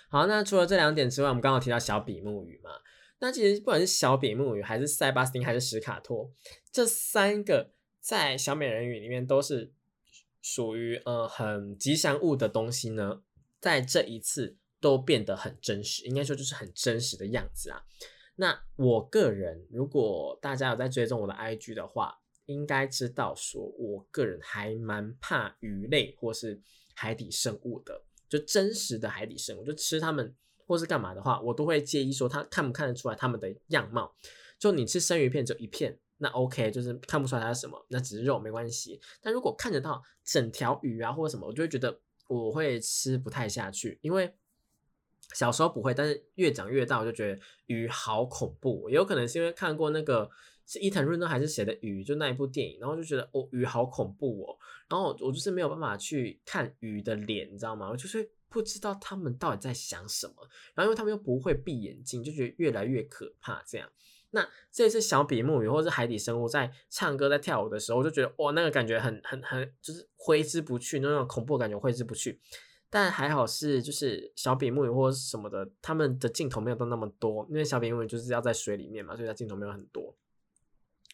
好，那除了这两点之外，我们刚刚提到小比目鱼嘛，那其实不管是小比目鱼，还是塞巴斯汀，还是史卡托，这三个在小美人鱼里面都是属于呃很吉祥物的东西呢，在这一次都变得很真实，应该说就是很真实的样子啊。那我个人，如果大家有在追踪我的 IG 的话，应该知道说，我个人还蛮怕鱼类或是海底生物的，就真实的海底生物，就吃它们或是干嘛的话，我都会介意说它看不看得出来它们的样貌。就你吃生鱼片就一片，那 OK，就是看不出来它是什么，那只是肉没关系。但如果看得到整条鱼啊或者什么，我就会觉得我会吃不太下去，因为。小时候不会，但是越长越大，我就觉得鱼好恐怖。也有可能是因为看过那个是伊藤润二还是谁的鱼，就那一部电影，然后就觉得哦，鱼好恐怖哦。然后我就是没有办法去看鱼的脸，你知道吗？我就是不知道他们到底在想什么。然后因为他们又不会闭眼睛，就觉得越来越可怕。这样，那这次小比目鱼或是海底生物在唱歌在跳舞的时候，我就觉得哇，那个感觉很很很，就是挥之不去，那种恐怖感觉挥之不去。但还好是就是小比目鱼或什么的，他们的镜头没有到那么多，因为小比目鱼就是要在水里面嘛，所以它镜头没有很多。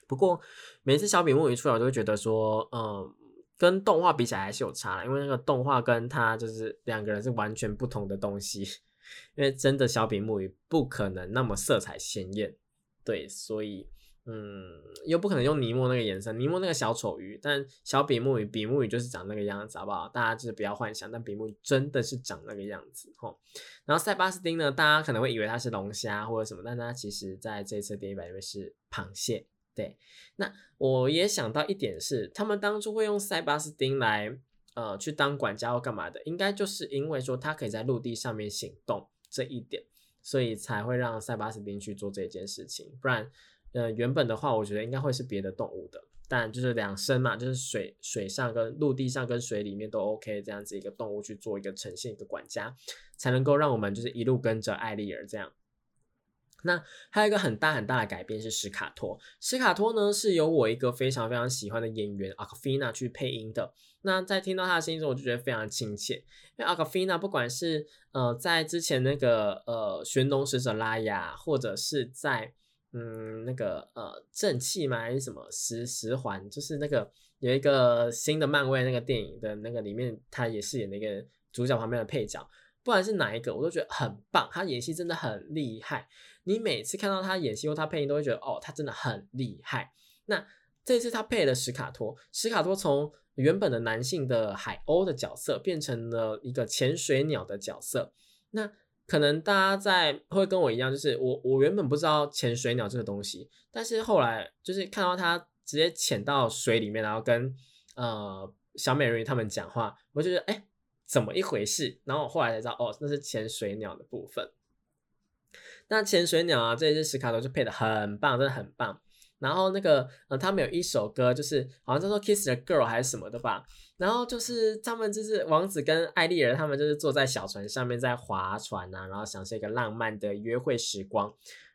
不过每次小比目鱼出来，我都会觉得说，嗯，跟动画比起来还是有差，因为那个动画跟它就是两个人是完全不同的东西，因为真的小比目鱼不可能那么色彩鲜艳，对，所以。嗯，又不可能用尼莫那个颜色，尼莫那个小丑鱼，但小比目鱼，比目鱼就是长那个样子，好不好？大家就是不要幻想，但比目鱼真的是长那个样子，吼。然后塞巴斯汀呢，大家可能会以为它是龙虾或者什么，但它其实在这次电影版里面是螃蟹。对，那我也想到一点是，他们当初会用塞巴斯汀来呃去当管家或干嘛的，应该就是因为说它可以在陆地上面行动这一点，所以才会让塞巴斯丁去做这件事情，不然。呃，原本的话，我觉得应该会是别的动物的，但就是两身嘛，就是水水上跟陆地上跟水里面都 OK 这样子一个动物去做一个呈现一个管家，才能够让我们就是一路跟着艾丽儿这样。那还有一个很大很大的改变是史卡托，史卡托呢是由我一个非常非常喜欢的演员阿卡菲娜去配音的。那在听到他的声音之后，我就觉得非常亲切，因为阿卡菲娜不管是呃在之前那个呃玄龙使者拉雅，或者是在嗯，那个呃，正气吗？还是什么十十环？就是那个有一个新的漫威那个电影的那个里面，他也是演那个主角旁边的配角。不管是哪一个，我都觉得很棒。他演戏真的很厉害。你每次看到他演戏或他配音，都会觉得哦，他真的很厉害。那这次他配了史卡托，史卡托从原本的男性的海鸥的角色变成了一个潜水鸟的角色。那可能大家在会跟我一样，就是我我原本不知道潜水鸟这个东西，但是后来就是看到他直接潜到水里面，然后跟呃小美人鱼他们讲话，我就觉得哎怎么一回事？然后我后来才知道哦，那是潜水鸟的部分。那潜水鸟啊，这一只史卡头就配的很棒，真的很棒。然后那个，呃，他们有一首歌，就是好像叫做《Kiss the Girl》还是什么的吧。然后就是他们就是王子跟艾丽儿，他们就是坐在小船上面在划船啊，然后享受一个浪漫的约会时光。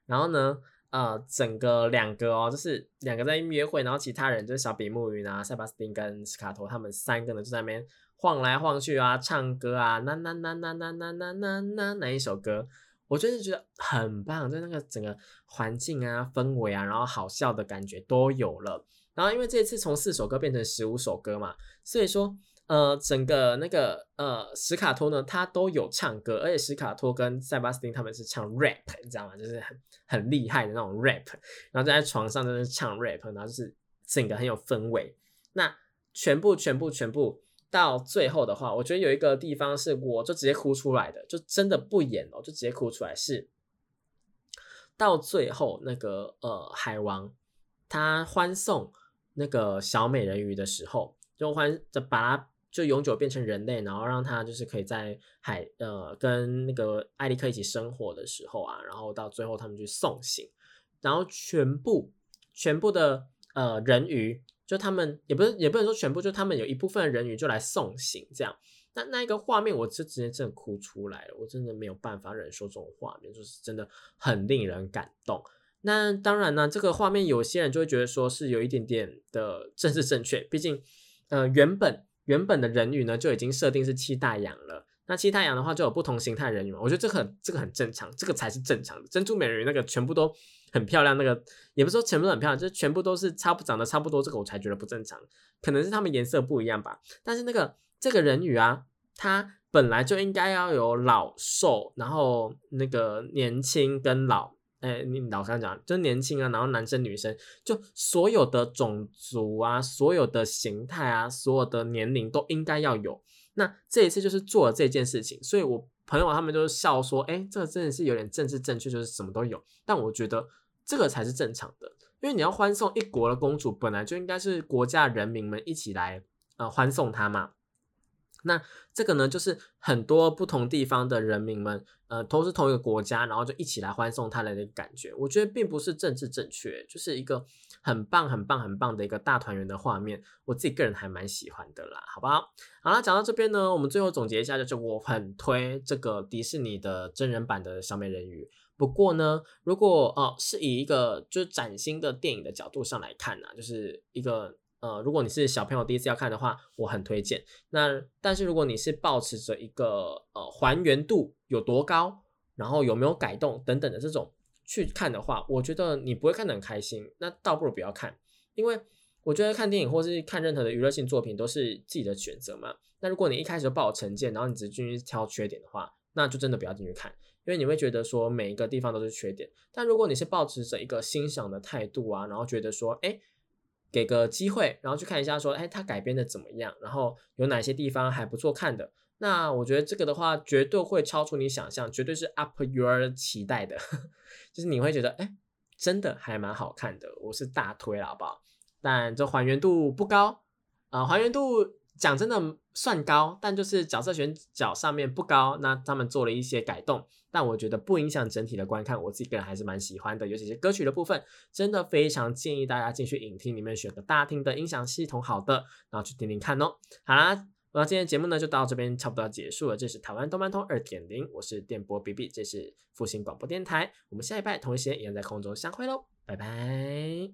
然后呢，呃，整个两个哦，就是两个在约会，然后其他人就是小比目鱼啊、塞巴斯汀跟斯卡托，他们三个呢就在那边晃来晃去啊，唱歌啊，那那那那那那那那那哪一首歌？我就是觉得很棒，就那个整个环境啊、氛围啊，然后好笑的感觉都有了。然后因为这次从四首歌变成十五首歌嘛，所以说呃，整个那个呃史卡托呢，他都有唱歌，而且史卡托跟塞巴斯汀他们是唱 rap，你知道吗？就是很很厉害的那种 rap，然后在床上就是唱 rap，然后就是整个很有氛围。那全部全部全部。到最后的话，我觉得有一个地方是我就直接哭出来的，就真的不演了，就直接哭出来。是到最后那个呃海王他欢送那个小美人鱼的时候，就欢就把他就永久变成人类，然后让他就是可以在海呃跟那个艾利克一起生活的时候啊，然后到最后他们去送行，然后全部全部的呃人鱼。就他们也不是也不能说全部，就他们有一部分人鱼就来送行这样，那那一个画面，我就直接真的哭出来了，我真的没有办法忍受这种画面，就是真的很令人感动。那当然呢，这个画面有些人就会觉得说是有一点点的政治正确，毕竟呃原本原本的人鱼呢就已经设定是七大洋了。那七太阳的话就有不同形态人鱼嘛，我觉得这很这个很正常，这个才是正常的。珍珠美人鱼那个全部都很漂亮，那个也不是说全部都很漂亮，就是全部都是差不长得差不多，这个我才觉得不正常。可能是它们颜色不一样吧。但是那个这个人鱼啊，它本来就应该要有老瘦，然后那个年轻跟老，哎，你老刚讲就年轻啊，然后男生女生就所有的种族啊，所有的形态啊，所有的年龄都应该要有。那这一次就是做了这件事情，所以我朋友他们就是笑说：“哎，这个真的是有点政治正确，就是什么都有。”但我觉得这个才是正常的，因为你要欢送一国的公主，本来就应该是国家人民们一起来呃欢送她嘛。那这个呢，就是很多不同地方的人民们，呃，都是同一个国家，然后就一起来欢送他的那个感觉。我觉得并不是政治正确，就是一个很棒、很棒、很棒的一个大团圆的画面。我自己个人还蛮喜欢的啦，好不好？好了，讲到这边呢，我们最后总结一下，就是我很推这个迪士尼的真人版的小美人鱼。不过呢，如果呃是以一个就是崭新的电影的角度上来看呢，就是一个。呃，如果你是小朋友第一次要看的话，我很推荐。那但是如果你是保持着一个呃还原度有多高，然后有没有改动等等的这种去看的话，我觉得你不会看得很开心。那倒不如不要看，因为我觉得看电影或是看任何的娱乐性作品都是自己的选择嘛。那如果你一开始就抱成见，然后你只进去挑缺点的话，那就真的不要进去看，因为你会觉得说每一个地方都是缺点。但如果你是保持着一个欣赏的态度啊，然后觉得说，哎。给个机会，然后去看一下，说，哎，它改编的怎么样？然后有哪些地方还不错看的？那我觉得这个的话，绝对会超出你想象，绝对是 up your 期待的，就是你会觉得，哎，真的还蛮好看的，我是大推了，好不好？但这还原度不高，啊，还原度。讲真的算高，但就是角色选角上面不高。那他们做了一些改动，但我觉得不影响整体的观看。我自己个人还是蛮喜欢的，尤其是歌曲的部分，真的非常建议大家进去影厅里面选个大厅的音响系统好的，然后去听听看哦。好啦，那今天节目呢就到这边差不多要结束了。这是台湾动漫通二点零，我是电波 B B，这是复兴广播电台。我们下一拜同一时间也在空中相会喽，拜拜。